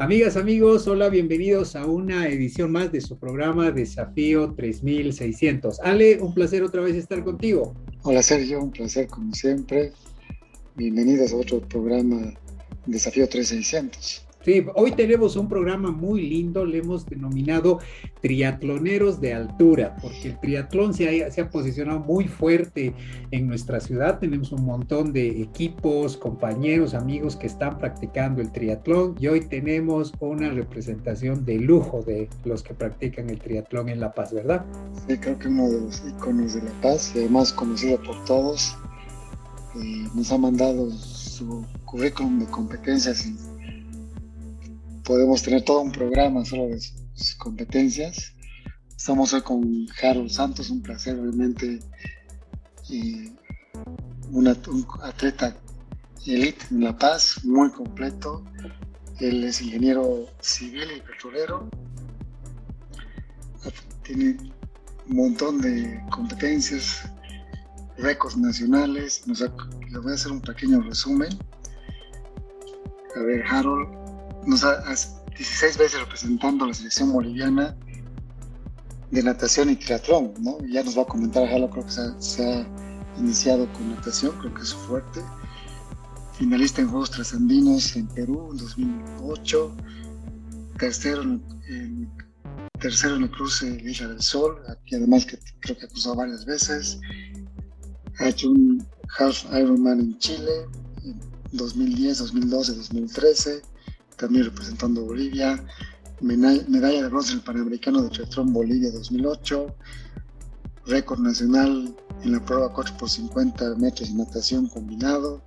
Amigas, amigos, hola, bienvenidos a una edición más de su programa Desafío 3600. Ale, un placer otra vez estar contigo. Hola Sergio, un placer como siempre. Bienvenidos a otro programa Desafío 3600. Sí, hoy tenemos un programa muy lindo, le hemos denominado triatloneros de altura, porque el triatlón se ha, posicionado muy fuerte en nuestra ciudad. Tenemos un montón de equipos, compañeros, amigos que están practicando el triatlón y hoy tenemos una representación de lujo de los que practican el triatlón en La Paz, ¿verdad? Sí, creo que uno de los iconos de La Paz y además conocido por todos. Y nos ha mandado su currículum de competencias podemos tener todo un programa solo de sus competencias. Estamos hoy con Harold Santos, un placer y un atleta elite en La Paz, muy completo. Él es ingeniero civil y petrolero. Tiene un montón de competencias, récords nacionales. Nos voy a hacer un pequeño resumen. A ver, Harold nos ha, 16 veces representando a la selección boliviana de natación y triatlón, ¿no? Ya nos va a comentar Jalo, creo que se ha, iniciado con natación, creo que es fuerte. Finalista en Juegos Trasandinos en Perú en 2008. Tercero en, tercero en el cruce de del Sol, aquí además que creo que ha cruzado varias veces. Ha hecho un Half Ironman en Chile en 2010, 2012, 2013 también representando Bolivia, medalla de bronce en el Panamericano de Triatlón Bolivia 2008, récord nacional en la prueba 4 por 50 metros de natación combinado,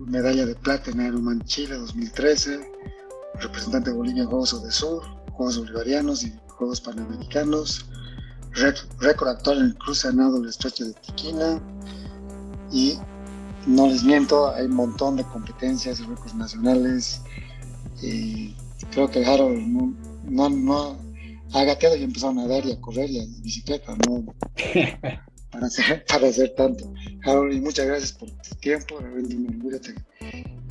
medalla de plata en Ironman Chile 2013, representante de Bolivia en Juegos de Sur, Juegos Bolivarianos y Juegos Panamericanos, récord actual en el cruce a nado del estrecho de Tiquina. Y no les miento, hay un montón de competencias y récords nacionales y creo que Harold no, no, ha gateado y empezado a nadar y a correr y a bicicleta, ¿no? para, hacer, para hacer tanto. Harold, y muchas gracias por tu tiempo, realmente me orgullo,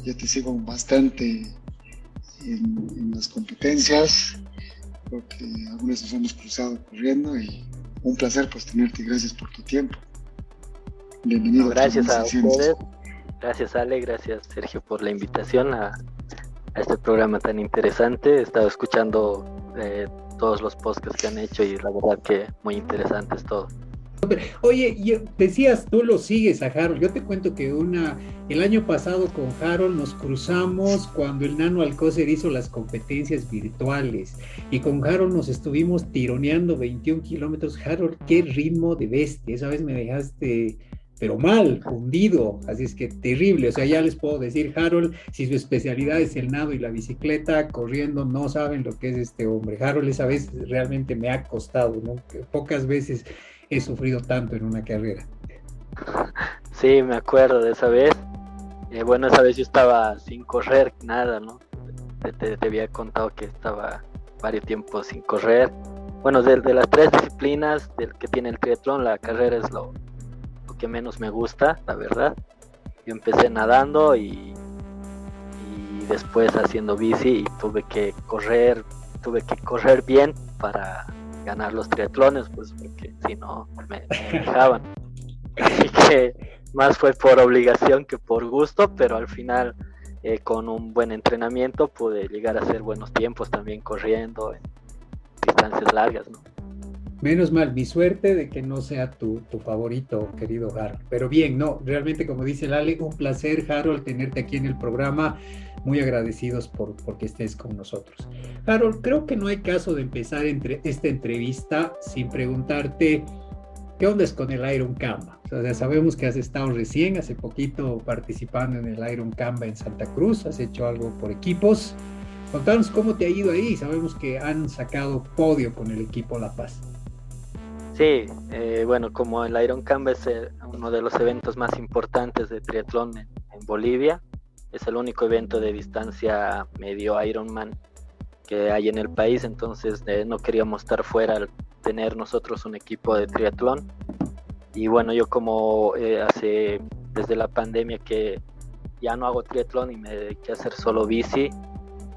yo te sigo bastante en, las competencias, creo que algunas nos hemos cruzado corriendo y un placer pues tenerte gracias por tu tiempo. Bienvenido. gracias a, a ustedes, gracias Ale, gracias Sergio por la invitación a este programa tan interesante. He estado escuchando eh, todos los podcasts que han hecho y la verdad que muy interesante es todo. Oye, decías, tú lo sigues a Harold. Yo te cuento que una, el año pasado con Harold nos cruzamos cuando el Nano Alcócer hizo las competencias virtuales y con Harold nos estuvimos tironeando 21 kilómetros. Harold, qué ritmo de bestia. Esa vez me dejaste pero mal, hundido, así es que terrible, o sea, ya les puedo decir, Harold, si su especialidad es el nado y la bicicleta, corriendo, no saben lo que es este hombre. Harold esa vez realmente me ha costado, ¿no? Pocas veces he sufrido tanto en una carrera. Sí, me acuerdo de esa vez. Eh, bueno, esa vez yo estaba sin correr, nada, ¿no? Te, había contado que estaba varios tiempos sin correr. Bueno, de, de las tres disciplinas del que tiene el triatlón, la carrera es lo, que menos me gusta, la verdad. Yo empecé nadando y, después haciendo bici y tuve que correr, tuve que correr bien para ganar los triatlones, pues porque si no me, dejaban. Así que más fue por obligación que por gusto, pero al final eh, con un buen entrenamiento pude llegar a hacer buenos tiempos también corriendo en distancias largas, ¿no? Menos mal, mi suerte de que no sea tu, tu, favorito, querido Harold. Pero bien, no, realmente como dice Lale, un placer, Harold, tenerte aquí en el programa. Muy agradecidos por, por que estés con nosotros. Harold, creo que no hay caso de empezar entre, esta entrevista sin preguntarte qué onda es con el Iron Camba. O sea, sabemos que has estado recién, hace poquito, participando en el Iron Camba en Santa Cruz, has hecho algo por equipos. Contanos cómo te ha ido ahí. Sabemos que han sacado podio con el equipo La Paz. Sí, eh, bueno, como el Iron Camp es eh, uno de los eventos más importantes de triatlón en, Bolivia, es el único evento de distancia medio Ironman que hay en el país, entonces eh, no queríamos estar fuera al tener nosotros un equipo de triatlón. Y bueno, yo como hace desde la pandemia que ya no hago triatlón y me dediqué a hacer solo bici,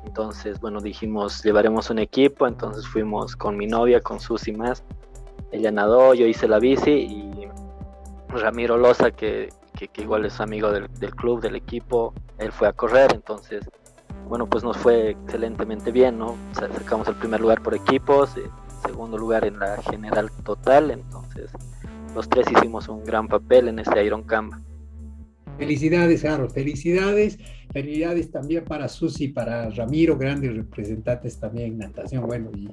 Entonces, bueno, dijimos, llevaremos un equipo, entonces fuimos con mi novia, con Susi más. Ella nadó, yo hice la bici y Ramiro Loza, que, que, igual es amigo del, del, club, del equipo, él fue a correr, entonces, bueno, pues nos fue excelentemente bien, ¿no? Sacamos el primer lugar por equipos, eh, segundo lugar en la general total, entonces los tres hicimos un gran papel en este Iron Camba. Felicidades, Harold, felicidades. Felicidades también para Susi, para Ramiro, grandes representantes también en natación. Bueno, y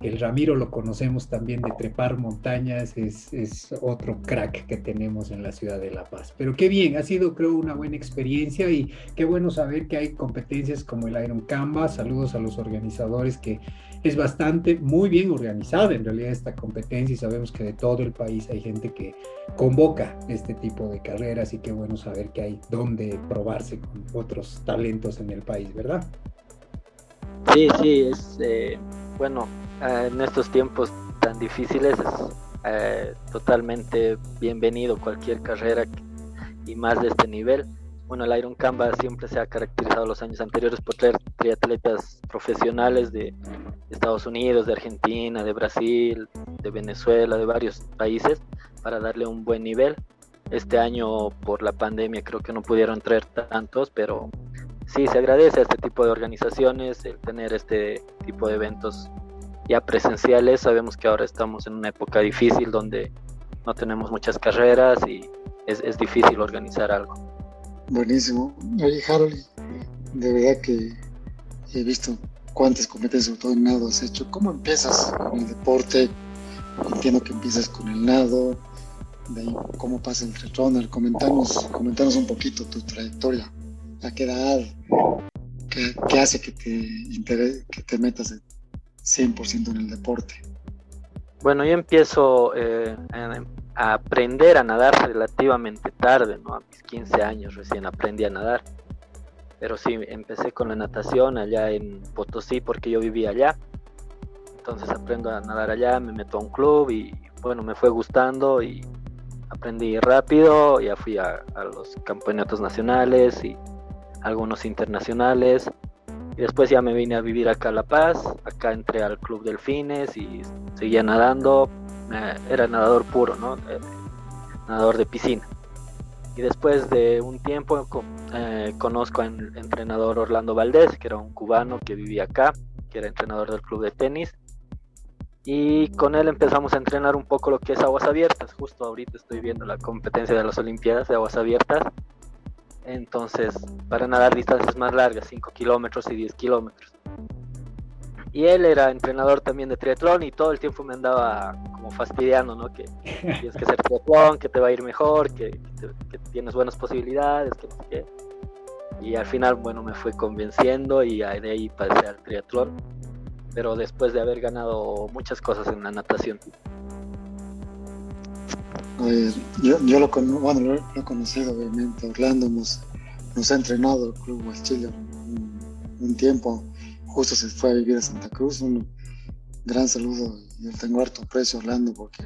el Ramiro lo conocemos también de trepar montañas, es, es, otro crack que tenemos en la ciudad de La Paz. Pero qué bien, ha sido creo una buena experiencia y qué bueno saber que hay competencias como el Iron Canvas. Saludos a los organizadores que es bastante, muy bien organizada en realidad esta competencia y sabemos que de todo el país hay gente que convoca este tipo de carreras y qué bueno saber que hay donde probarse con otros talentos en el país, ¿verdad? Sí, sí, es eh, bueno, eh, en estos tiempos tan difíciles es eh, totalmente bienvenido cualquier carrera y más de este nivel. Bueno, el Iron Canvas siempre se ha caracterizado los años anteriores por traer triatletas profesionales de Estados Unidos, de Argentina, de Brasil, de Venezuela, de varios países para darle un buen nivel. Este año por la pandemia creo que no pudieron traer tantos, pero sí se agradece a este tipo de organizaciones el tener este tipo de eventos ya presenciales. Sabemos que ahora estamos en una época difícil donde no tenemos muchas carreras y es, es difícil organizar algo. Buenísimo. Oye, Harold, de verdad que he visto cuántas competencias, sobre todo en nado, has hecho. ¿Cómo empiezas con el deporte? Entiendo que empiezas con el nado, cómo pasa el retorno. Comentanos, comentanos un poquito tu trayectoria a qué edad, qué, hace que te, que te metas 100% en el deporte. Bueno, yo empiezo eh, aprender a nadar relativamente tarde, ¿no? A mis 15 años recién aprendí a nadar. Pero sí, empecé con la natación allá en Potosí porque yo vivía allá. Entonces aprendo a nadar allá, me meto a un club y bueno, me fue gustando y aprendí rápido, ya fui a los campeonatos nacionales y algunos internacionales. Y después ya me vine a vivir acá a La Paz, acá entré al Club Delfines y seguía nadando, era nadador puro, ¿no? Eh, nadador de piscina. Y después de un tiempo eh, conozco al entrenador Orlando Valdés, que era un cubano que vivía acá, que era entrenador del club de tenis. Y con él empezamos a entrenar un poco lo que es aguas abiertas. Justo ahorita estoy viendo la competencia de las Olimpiadas de aguas abiertas entonces para nadar distancias más largas, 5 kilómetros y 10 kilómetros. Y él era entrenador también de triatlón y todo el tiempo me andaba como fastidiando, ¿no? Que tienes que hacer triatlón, que te va a ir mejor, que, tienes buenas posibilidades, que Y al final, bueno, me fue convenciendo y de ahí pasé al triatlón, pero después de haber ganado muchas cosas en la natación. Yo, yo lo, bueno, lo, he conocido obviamente, Orlando nos, nos ha entrenado el Club West Chile un, tiempo, justo se fue a vivir a Santa Cruz, un gran saludo, yo tengo harto precio Orlando porque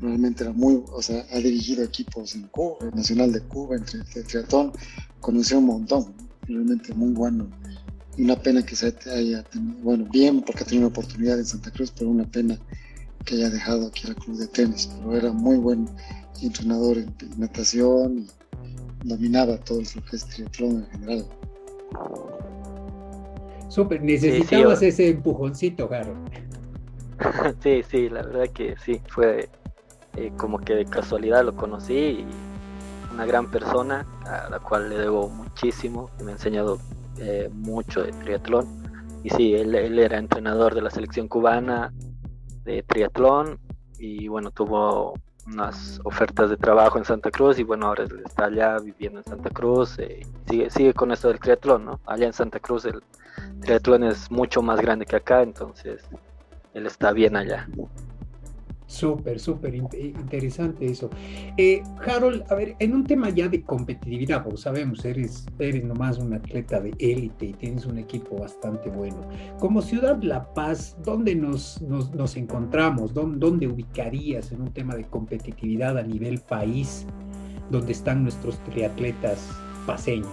realmente era muy, o sea, ha dirigido equipos en Cuba, el Nacional de Cuba, en triatlón, conoció un montón, realmente muy bueno. Una pena que se haya tenido, bueno, bien porque ha tenido una oportunidad en Santa Cruz, pero una pena que haya dejado aquí el club de tenis, pero era muy buen entrenador en natación y dominaba todo el que es triatlón en general. Súper, necesitabas ese empujoncito, Garo. sí, sí, la verdad que sí, fue eh, como que de casualidad lo conocí y una gran persona a la cual le debo muchísimo, que me ha enseñado eh, mucho de triatlón. Y sí, él, él era entrenador de la selección cubana, de triatlón y bueno, tuvo unas ofertas de trabajo en Santa Cruz y bueno, ahora está allá viviendo en Santa Cruz, eh, sigue, sigue con esto del triatlón, ¿no? Allá en Santa Cruz el triatlón es mucho más grande que acá, entonces él está bien allá. Súper, súper interesante eso. Eh, Harold, a ver, en un tema ya de competitividad, porque sabemos, eres, eres nomás un atleta de élite y tienes un equipo bastante bueno. Como Ciudad La Paz, ¿dónde nos, nos, encontramos? ¿Dónde, ¿Dónde, ubicarías en un tema de competitividad a nivel país, donde están nuestros triatletas paseños?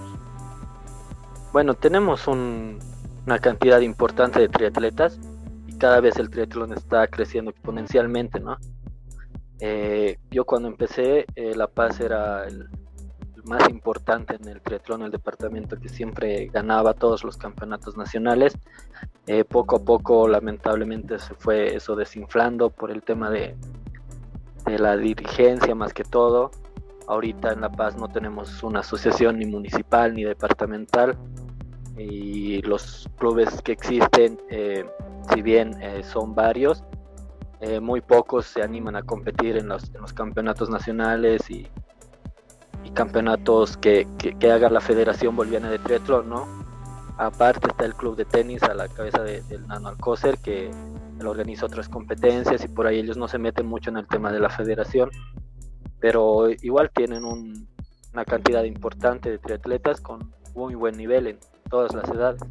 Bueno, tenemos un, una cantidad importante de triatletas cada vez el triatlón está creciendo exponencialmente, ¿no? Eh, yo cuando empecé, eh, La Paz era el, más importante en el triatlón, el departamento que siempre ganaba todos los campeonatos nacionales. Eh, poco a poco, lamentablemente, se fue eso desinflando por el tema de, de la dirigencia más que todo. Ahorita en La Paz no tenemos una asociación ni municipal ni departamental y los clubes que existen, eh, si bien eh, son varios, muy pocos se animan a competir en los, campeonatos nacionales y, campeonatos que, haga la Federación Boliviana de Triatlón, ¿no? Aparte está el club de tenis a la cabeza del Nano Alcócer que organiza otras competencias y por ahí ellos no se meten mucho en el tema de la federación, pero igual tienen una cantidad importante de triatletas con muy buen nivel en todas las edades.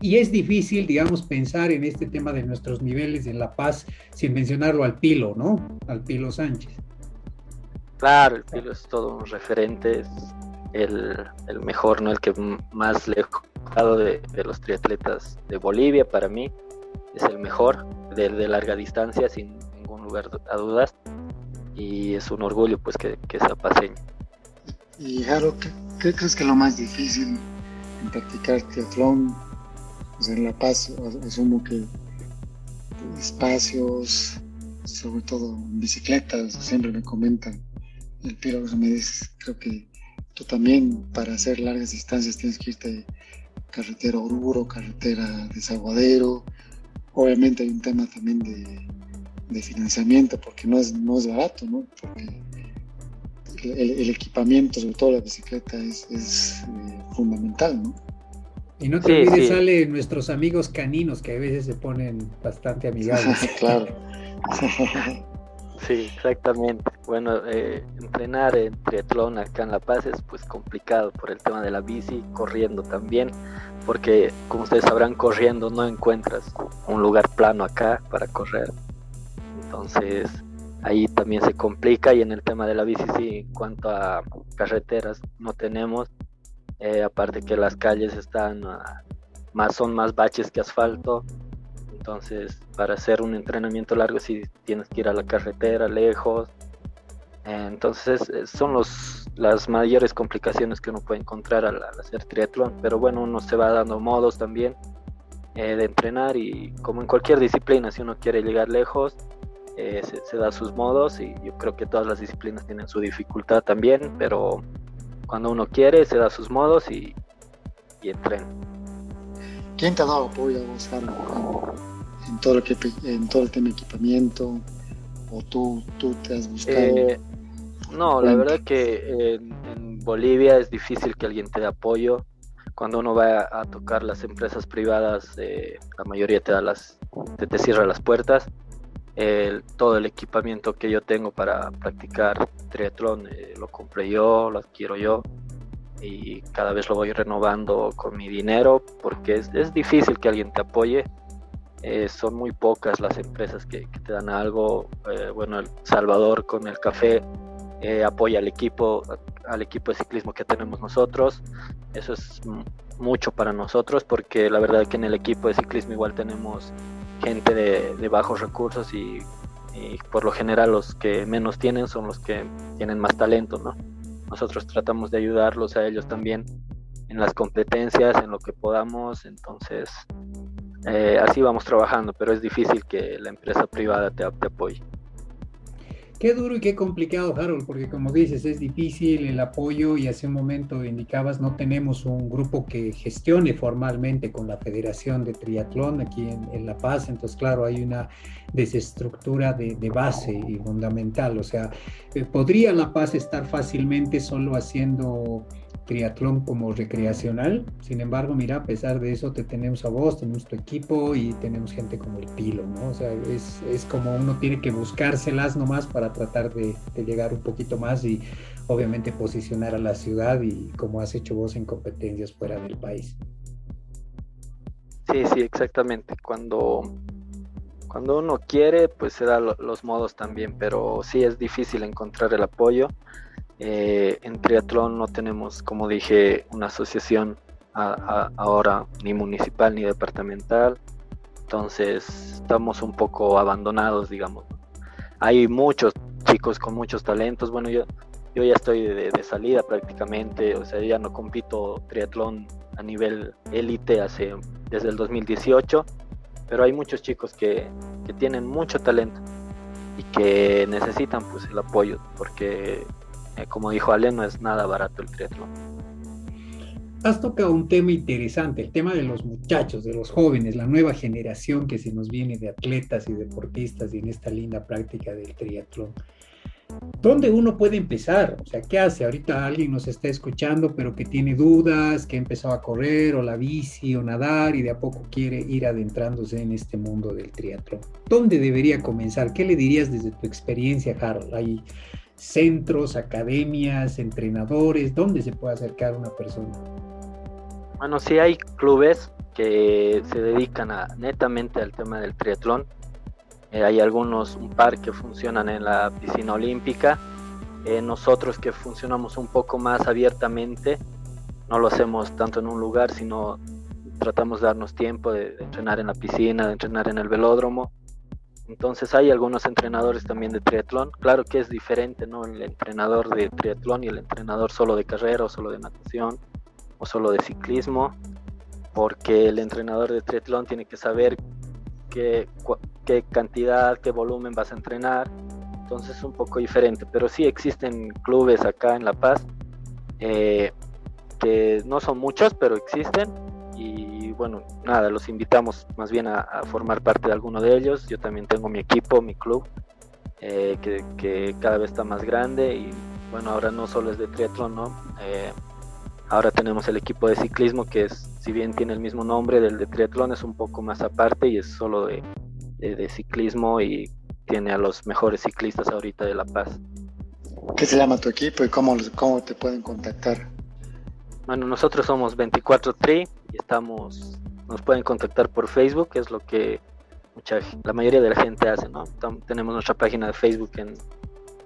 Y es difícil, digamos, pensar en este tema de nuestros niveles en La Paz sin mencionarlo al Pilo, ¿no? Al Pilo Sánchez. Claro, el Pilo es todo un referente, es el, mejor, ¿no? El que más lejos de, de los triatletas de Bolivia para mí. Es el mejor de, larga distancia, sin ningún lugar a dudas. Y es un orgullo pues que, que sea paseño. Y Jaro, ¿qué, crees que es lo más difícil en practicar triatlón? Pues en La Paz, asumo que espacios, sobre todo bicicletas, siempre me comentan el Piro me dice, creo que tú también para hacer largas distancias tienes que irte carretera Oruro, carretera Desaguadero. Obviamente hay un tema también de, financiamiento porque no es, no es barato, ¿no? Porque el, equipamiento, sobre todo la bicicleta, es, eh, fundamental, ¿no? Y no te olvides, sale nuestros amigos caninos que a veces se ponen bastante amigables. claro. Sí, exactamente. Bueno, eh, entrenar en triatlón acá en La Paz es pues complicado por el tema de la bici, corriendo también, porque como ustedes sabrán, corriendo no encuentras un lugar plano acá para correr. Entonces ahí también se complica y en el tema de la bici sí, en cuanto a carreteras no tenemos, eh, aparte que las calles están más son más baches que asfalto entonces, para hacer un entrenamiento largo, si tienes que ir a la carretera lejos. Entonces, son los, las mayores complicaciones que uno puede encontrar al, hacer triatlón. Pero bueno, uno se va dando modos también eh, de entrenar y como en cualquier disciplina, si uno quiere llegar lejos, eh, se, da sus modos y yo creo que todas las disciplinas tienen su dificultad también, pero cuando uno quiere, se da sus modos y, y entrena. ¿Quién te ha dado apoyo a vos, en todo, lo que, en todo el tema de equipamiento? ¿O tú, tú te has buscado? Eh, no, la verdad que en, Bolivia es difícil que alguien te dé apoyo. Cuando uno va a, tocar las empresas privadas, eh, la mayoría te, da las, te, te cierra las puertas. Todo el equipamiento que yo tengo para practicar triatlón eh, lo compré yo, lo adquiero yo y cada vez lo voy renovando con mi dinero porque es, es difícil que alguien te apoye eh, son muy pocas las empresas que, te dan algo. Eh, bueno, El Salvador con el café eh, apoya al equipo, al equipo de ciclismo que tenemos nosotros. Eso es mucho para nosotros porque la verdad es que en el equipo de ciclismo igual tenemos gente de, bajos recursos y, por lo general los que menos tienen son los que tienen más talento, ¿no? Nosotros tratamos de ayudarlos a ellos también en las competencias, en lo que podamos, entonces eh, así vamos trabajando, pero es difícil que la empresa privada te, apoye. Qué duro y qué complicado, Harold, porque como dices, es difícil el apoyo y hace un momento indicabas, no tenemos un grupo que gestione formalmente con la Federación de Triatlón aquí en, La Paz, entonces claro, hay una desestructura de, base y fundamental, o sea, eh, podría La Paz estar fácilmente solo haciendo triatlón como recreacional. Sin embargo, mira, a pesar de eso, te tenemos a vos, tenemos tu equipo y tenemos gente como el Pilo, ¿no? O sea, es, es como uno tiene que buscárselas nomás para tratar de, de, llegar un poquito más y obviamente posicionar a la ciudad y como has hecho vos en competencias fuera del país. Sí, sí, exactamente. Cuando, cuando uno quiere, pues se da los modos también, pero sí es difícil encontrar el apoyo. Eh, en triatlón no tenemos, como dije, una asociación ahora ni municipal ni departamental. Entonces estamos un poco abandonados, digamos. Hay muchos chicos con muchos talentos. Bueno, yo, yo ya estoy de, salida prácticamente, o sea, ya no compito triatlón a nivel élite desde el 2018, pero hay muchos chicos que, que tienen mucho talento y que necesitan pues el apoyo porque eh, como dijo Ale no es nada barato el triatlón. Has tocado un tema interesante, el tema de los muchachos, de los jóvenes, la nueva generación que se nos viene de atletas y deportistas y en esta linda práctica del triatlón. ¿Dónde uno puede empezar? O sea, ¿qué hace? Ahorita alguien nos está escuchando, pero que tiene dudas, que empezó a correr o la bici o nadar y de a poco quiere ir adentrándose en este mundo del triatlón. ¿Dónde debería comenzar? ¿Qué le dirías desde tu experiencia, Harold? ¿Hay centros, academias, entrenadores? ¿Dónde se puede acercar una persona? Bueno, sí hay clubes que se dedican a, netamente al tema del triatlón eh, hay algunos, un par que funcionan en la piscina olímpica. Eh, nosotros que funcionamos un poco más abiertamente, no lo hacemos tanto en un lugar, sino tratamos de darnos tiempo de, entrenar en la piscina, de entrenar en el velódromo. Entonces hay algunos entrenadores también de triatlón. Claro que es diferente, ¿no? El entrenador de triatlón y el entrenador solo de carrera o solo de natación o solo de ciclismo, porque el entrenador de triatlón tiene que saber qué, qué cantidad, qué volumen vas a entrenar. Entonces es un poco diferente, pero sí existen clubes acá en La Paz eh, que no son muchos, pero existen. Bueno, nada, los invitamos más bien a, formar parte de alguno de ellos. Yo también tengo mi equipo, mi club, eh, que, cada vez está más grande. Y bueno, ahora no solo es de triatlón, ¿no? Eh, ahora tenemos el equipo de ciclismo, que es, si bien tiene el mismo nombre del de triatlón, es un poco más aparte y es solo de, de, ciclismo y tiene a los mejores ciclistas ahorita de La Paz. ¿Qué se llama tu equipo y cómo, cómo te pueden contactar? Bueno, nosotros somos 24 Tri y estamos, nos pueden contactar por Facebook, es lo que mucha, la mayoría de la gente hace, ¿no? tenemos nuestra página de Facebook en,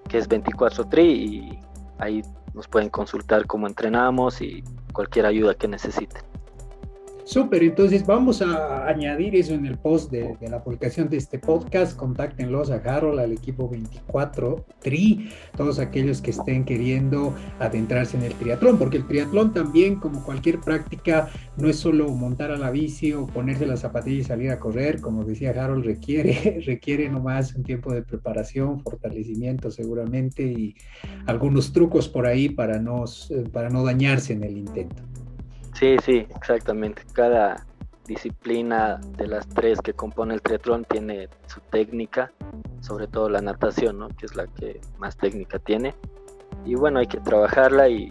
que es 24 Tri y ahí nos pueden consultar cómo entrenamos y cualquier ayuda que necesiten. Súper, entonces vamos a añadir eso en el post de, la publicación de este podcast. Contáctenlos a Harold, al equipo 24 Tri, todos aquellos que estén queriendo adentrarse en el triatlón, porque el triatlón también, como cualquier práctica, no es solo montar a la bici o ponerse la zapatilla y salir a correr, como decía Harold, requiere, requiere nomás un tiempo de preparación, fortalecimiento seguramente y algunos trucos por ahí para no, para no dañarse en el intento. Sí, sí, exactamente. Cada disciplina de las tres que compone el triatlón tiene su técnica, sobre todo la natación, ¿no? que es la que más técnica tiene. Y bueno, hay que trabajarla y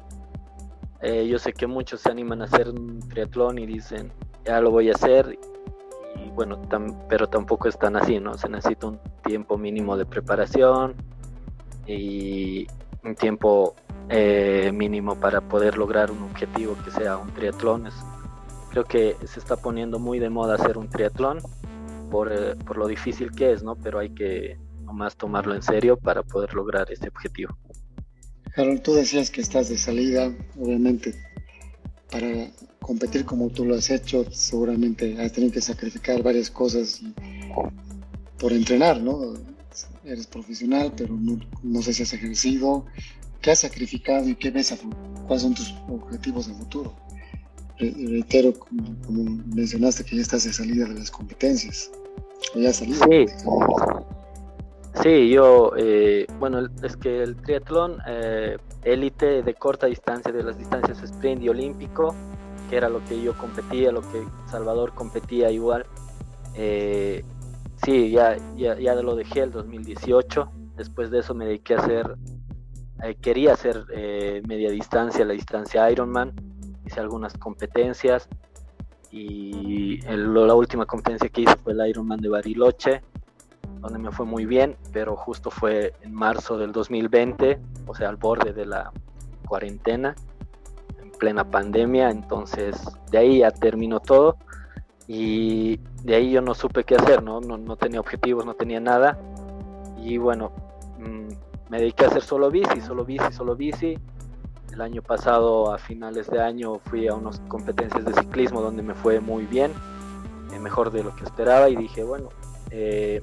eh, yo sé que muchos se animan a hacer un triatlón y dicen, ya lo voy a hacer. Y bueno, pero tampoco es tan así, ¿no? Se necesita un tiempo mínimo de preparación y un tiempo eh, mínimo para poder lograr un objetivo que sea un triatlón. creo que se está poniendo muy de moda hacer un triatlón por, eh, por lo difícil que es, ¿no? Pero hay que nomás tomarlo en serio para poder lograr ese objetivo. Harold, tú decías que estás de salida, obviamente, para competir como tú lo has hecho, seguramente has tenido que sacrificar varias cosas por entrenar, ¿no? Eres profesional, pero no, no sé si has ejercido, ¿Qué has sacrificado y qué ves a ¿Cuáles son tus objetivos de futuro? Reitero, como, mencionaste, que ya estás de salida de las competencias. Ya salido. Sí. Sí, yo, eh, bueno, es que el triatlón eh, élite de corta distancia, de las distancias sprint y olímpico, que era lo que yo competía, lo que Salvador competía igual, eh, sí, ya, ya, ya lo dejé el 2018. Después de eso me dediqué a hacer eh, quería hacer eh, media distancia, la distancia Ironman, hice algunas competencias y la última competencia que hice fue el Ironman de Bariloche, donde me fue muy bien, pero justo fue en marzo del 2020, o sea, al borde de la cuarentena, en plena pandemia, entonces de ahí ya terminó todo y de ahí yo no supe qué hacer, no, no, no tenía objetivos, no tenía nada y bueno, me dediqué a hacer solo bici, solo bici, solo bici. el año pasado, a finales de año, fui a unas competencias de ciclismo donde me fue muy bien, eh, mejor de lo que esperaba y dije, bueno, eh,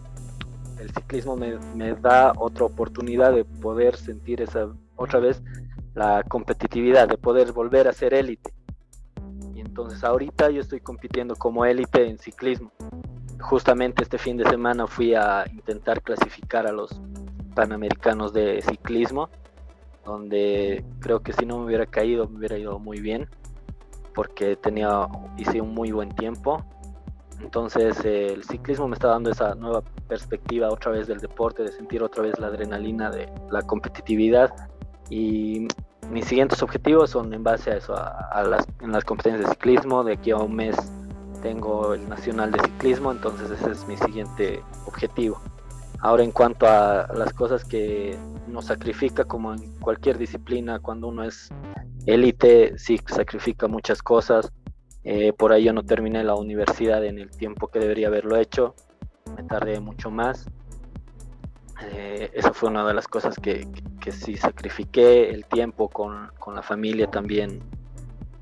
el ciclismo me, me, da otra oportunidad de poder sentir esa otra vez la competitividad, de poder volver a ser élite. Y entonces ahorita yo estoy compitiendo como élite en ciclismo. Justamente este fin de semana fui a intentar clasificar a los Panamericanos de ciclismo donde creo que si no me hubiera caído me hubiera ido muy bien porque tenía hice un muy buen tiempo. Entonces el ciclismo me está dando esa nueva perspectiva otra vez del deporte de sentir otra vez la adrenalina de la competitividad. Y mis siguientes objetivos son en base a eso a, las, en las competencias de ciclismo. De aquí a un mes tengo el nacional de ciclismo entonces ese es mi siguiente objetivo Ahora en cuanto a las cosas que nos sacrifica, como en cualquier disciplina, cuando uno es élite, sí sacrifica muchas cosas. Eh, por ahí yo no terminé la universidad en el tiempo que debería haberlo hecho, me tardé mucho más. Eh, esa fue una de las cosas que, que, sí sacrifiqué, el tiempo con, con, la familia también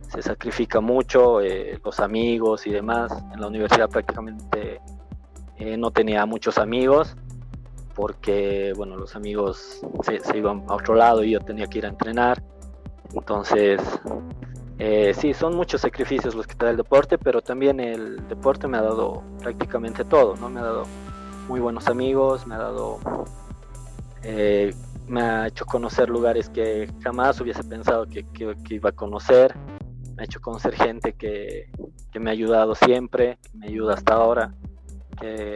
se sacrifica mucho, eh, los amigos y demás. En la universidad prácticamente no tenía muchos amigos porque bueno, los amigos se, iban a otro lado y yo tenía que ir a entrenar. Entonces, eh, sí, son muchos sacrificios los que te da el deporte, pero también el deporte me ha dado prácticamente todo, ¿no? Me ha dado muy buenos amigos, me ha dado, eh, me ha hecho conocer lugares que jamás hubiese pensado que, iba a conocer, me ha hecho conocer gente que, que me ha ayudado siempre, que me ayuda hasta ahora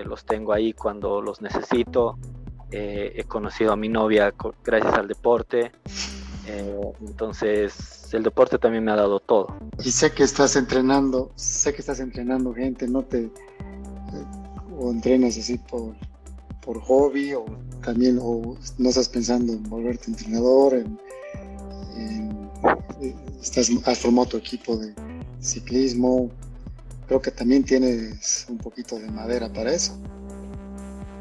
los tengo ahí cuando los necesito. Eh, he conocido a mi novia gracias al deporte. Eh, entonces, el deporte también me ha dado todo. Y sé que estás entrenando, sé que estás entrenando gente, no te. Eh, o entrenas así por, por hobby, o también, o no estás pensando en volverte entrenador, en, estás, has formado tu equipo de ciclismo, creo que también tienes un poquito de madera para eso.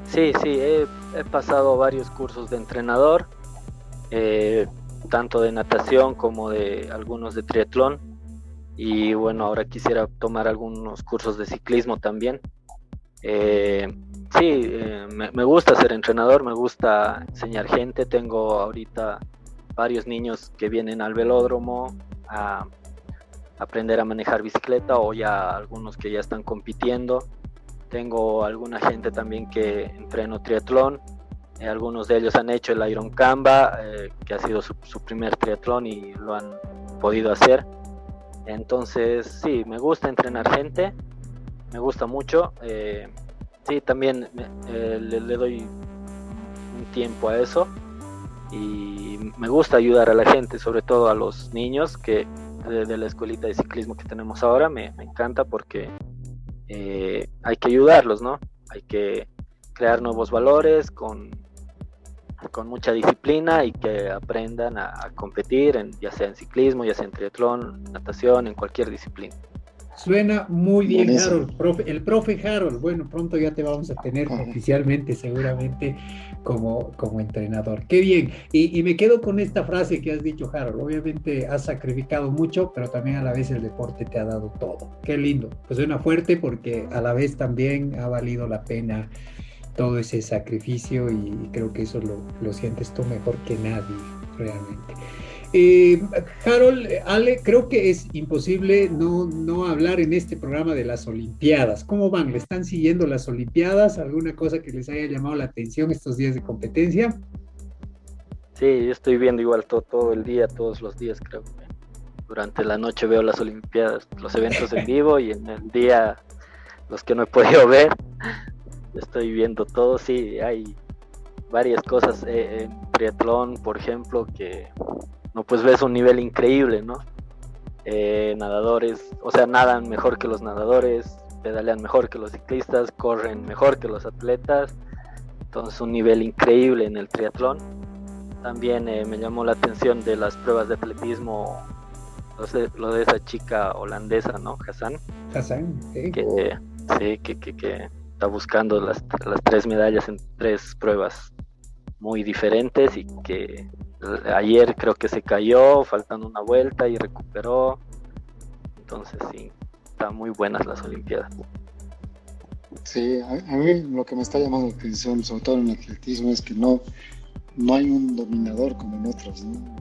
Sí, sí, he, pasado varios cursos de entrenador, eh, tanto de natación como de algunos de triatlón. Y bueno, ahora quisiera tomar algunos cursos de ciclismo también. Eh, sí, eh, me, me, gusta ser entrenador, me gusta enseñar gente. Tengo ahorita varios niños que vienen al velódromo a aprender a manejar bicicleta o ya algunos que ya están compitiendo. Tengo alguna gente también que entreno triatlón. Eh, algunos de ellos han hecho el Iron Canva, eh, que ha sido su, primer triatlón y lo han podido hacer. Entonces, sí, me gusta entrenar gente, me gusta mucho. Eh, sí, también le, le doy un tiempo a eso y me gusta ayudar a la gente, sobre todo a los niños que de, la escuelita de ciclismo que tenemos ahora, me, encanta porque eh, hay que ayudarlos, ¿no? Hay que crear nuevos valores con, mucha disciplina y que aprendan a, competir, en, ya sea en ciclismo, ya sea en triatlón, natación, en cualquier disciplina. Suena muy bien, Harold. el profe Harold, bueno, pronto ya te vamos a tener oficialmente, seguramente, como, como entrenador. Qué bien. Y, me quedo con esta frase que has dicho, Harold. Obviamente has sacrificado mucho, pero también a la vez el deporte te ha dado todo. Qué lindo. Pues suena fuerte porque a la vez también ha valido la pena todo ese sacrificio y creo que eso lo, lo sientes tú mejor que nadie, realmente. Eh, Harold, Ale, creo que es imposible no, no hablar en este programa de las Olimpiadas. ¿Cómo van? ¿Le están siguiendo las Olimpiadas? ¿Alguna cosa que les haya llamado la atención estos días de competencia? Sí, yo estoy viendo igual todo, todo el día, todos los días creo. Durante la noche veo las Olimpiadas, los eventos en vivo y en el día los que no he podido ver. Estoy viendo todo, sí, hay varias cosas eh, en triatlón, por ejemplo, que no pues ves un nivel increíble, ¿no? Eh, nadadores, o sea, nadan mejor que los nadadores, pedalean mejor que los ciclistas, corren mejor que los atletas, entonces un nivel increíble en el triatlón. También eh, me llamó la atención de las pruebas de atletismo, lo de, esa chica holandesa, ¿no? Hassan. Hassan, sí. Que, sí, que, que, que está buscando las, las tres medallas en tres pruebas muy diferentes y que ayer creo que se cayó, faltando una vuelta y recuperó. Entonces sí, están muy buenas las Olimpiadas. Sí, a, mí lo que me está llamando la atención, sobre todo en el atletismo, es que no, no hay un dominador como en otros. ¿no?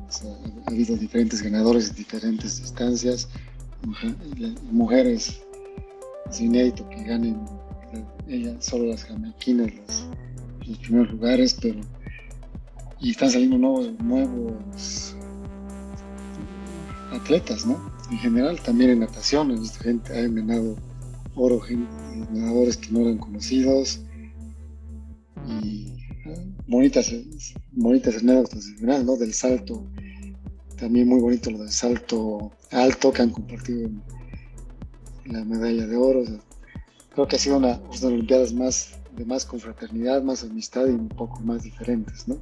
ha habido diferentes ganadores en diferentes distancias, mujeres, es inédito que ganen ellas, solo las jamaiquinas los, los primeros lugares, pero y están saliendo nuevos, nuevos atletas, ¿no? En general, también en natación, gente, ha ganado oro, nadadores que no eran conocidos y bonitas, bonitas anécdotas general, ¿no? Del salto, también muy bonito lo del salto alto que han compartido la medalla de oro. creo que ha sido una, unas Olimpiadas más de más confraternidad, más amistad y un poco más diferentes, ¿no?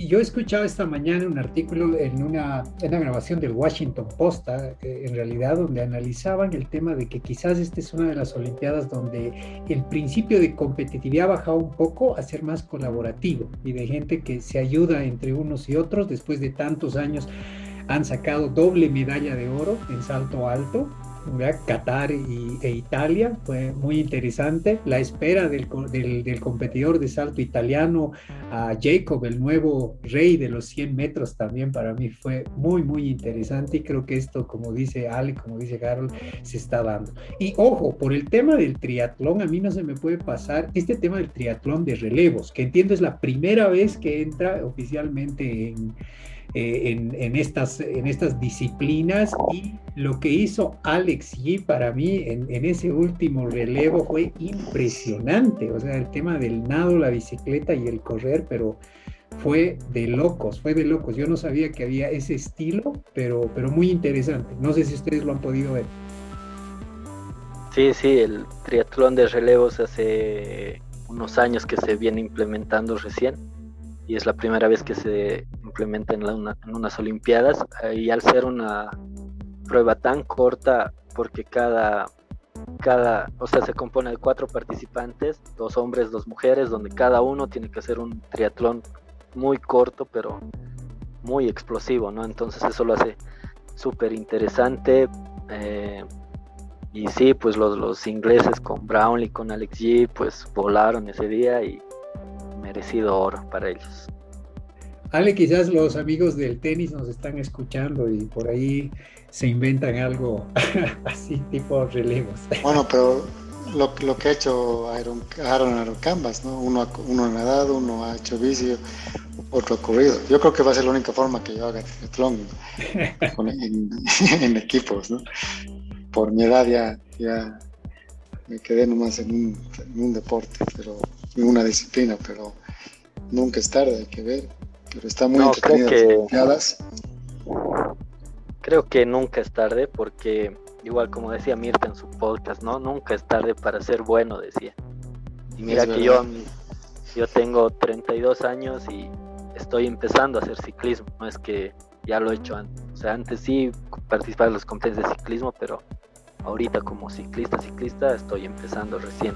Yo he escuchado esta mañana un artículo en una, en una grabación del Washington Post, ah, en realidad, donde analizaban el tema de que quizás esta es una de las Olimpiadas donde el principio de competitividad ha bajado un poco a ser más colaborativo y de gente que se ayuda entre unos y otros. Después de tantos años han sacado doble medalla de oro en salto alto Qatar y, e Italia, fue muy interesante. La espera del, del, competidor de salto italiano, Jacob, el nuevo rey de los 100 metros, también para mí fue muy, muy interesante y creo que esto, como dice Ale, como dice Carol, se está dando. Y ojo, por el tema del triatlón, a mí no se me puede pasar este tema del triatlón de relevos, que entiendo es la primera vez que entra oficialmente en eh, en, estas, en estas disciplinas y lo que hizo Alex G para mí en, ese último relevo fue impresionante, o sea, el tema del nado, la bicicleta y el correr, pero fue de locos, fue de locos. Yo no sabía que había ese estilo, pero, pero muy interesante. No sé si ustedes lo han podido ver. Sí, sí, el triatlón de relevos hace unos años que se viene implementando recién y es la primera vez que se implementa en, unas Olimpiadas y al ser una prueba tan corta porque cada cada, o sea, se compone de cuatro participantes, dos hombres, dos mujeres, donde cada uno tiene que hacer un triatlón muy corto, pero muy explosivo, ¿no? Entonces eso lo hace súper interesante. Eh, y sí, pues los, los ingleses con Brownlee, con Alex G, pues volaron ese día y merecido oro para ellos. Ale, quizás los amigos del tenis nos están escuchando y por ahí se inventan algo así tipo relevos. Bueno, pero lo, lo que ha hecho Aaron, Aaron Canvas, ¿no? Uno, uno ha nadado, uno ha hecho bici, otro ha corrido. Yo creo que va a ser la única forma que yo haga triatlón en, en, equipos, ¿no? Por mi edad ya, ya me quedé nomás en un, en un deporte, pero en una disciplina, pero nunca es tarde, hay que ver pero está muy no, creo que, creo que nunca es tarde porque igual como decía Mirta en su podcast, ¿no? Nunca es tarde para ser bueno, decía. Y mira que yo yo tengo 32 años y estoy empezando a hacer ciclismo, no es que ya lo he hecho antes. O sea, antes sí participaba en los competencias de ciclismo, pero ahorita como ciclista, ciclista estoy empezando recién.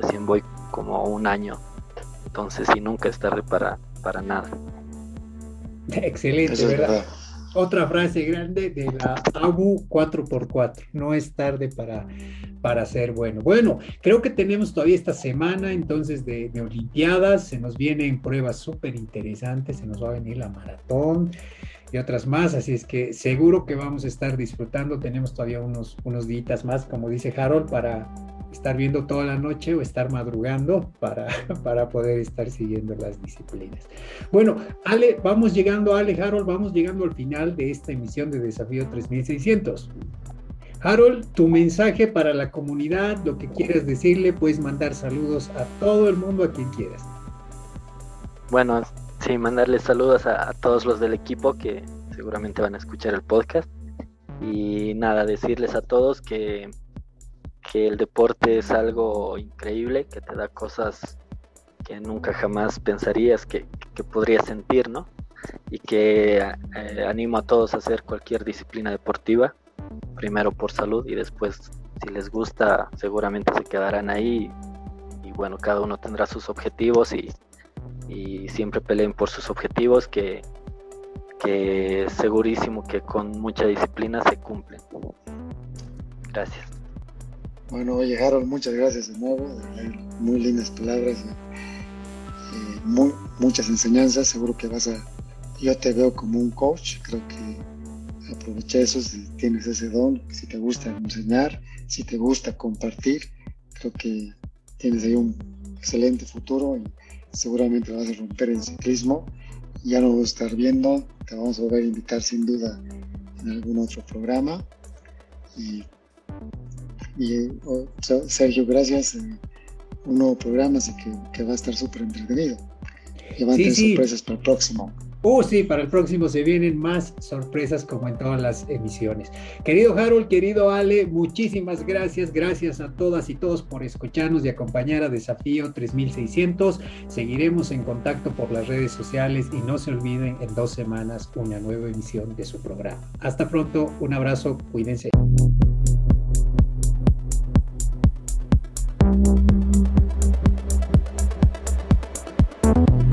Recién voy como un año. Entonces sí, nunca es tarde para, para nada. Excelente, ¿verdad? Otra frase grande de la ABU 4x4. No es tarde para, para ser bueno. Bueno, creo que tenemos todavía esta semana entonces de, Olimpiadas. Se nos vienen pruebas súper interesantes. Se nos va a venir la maratón y otras más. Así es que seguro que vamos a estar disfrutando. Tenemos todavía unos, unos días más, como dice Harold, para estar viendo toda la noche o estar madrugando para, para poder estar siguiendo las disciplinas. Bueno, Ale, vamos llegando, Ale, Harold, vamos llegando al final de esta emisión de Desafío 3600. Harold, tu mensaje para la comunidad, lo que quieras decirle, puedes mandar saludos a todo el mundo, a quien quieras. Bueno, sí, mandarles saludos a, a todos los del equipo que seguramente van a escuchar el podcast. Y nada, decirles a todos que que el deporte es algo increíble, que te da cosas que nunca jamás pensarías que, podrías sentir, ¿no? Y que eh, animo a todos a hacer cualquier disciplina deportiva, primero por salud y después, si les gusta, seguramente se quedarán ahí. Y, bueno, cada uno tendrá sus objetivos y, y siempre peleen por sus objetivos, que, que segurísimo que con mucha disciplina se cumplen. Gracias. Bueno, oye Harold, muchas gracias de nuevo, muy lindas palabras, muy, muchas enseñanzas, seguro que vas a, yo te veo como un coach, creo que aprovecha eso si tienes ese don, si te gusta enseñar, si te gusta compartir, creo que tienes ahí un excelente futuro y seguramente vas a romper el ciclismo. Ya nos vamos a estar viendo, te vamos a volver a invitar sin duda en algún otro programa. Oh, Sergio, gracias. un nuevo programa, así que, que va a estar súper entretenido. Y van a tener sorpresas para el próximo. Oh, sí, para el próximo se vienen más sorpresas como en todas las emisiones. Querido Harold, querido Ale, muchísimas gracias. Gracias a todas y todos por escucharnos y acompañar a Desafío 3600. Seguiremos en contacto por las redes sociales y no se olviden en dos semanas una nueva emisión de su programa. Hasta pronto, un abrazo, cuídense.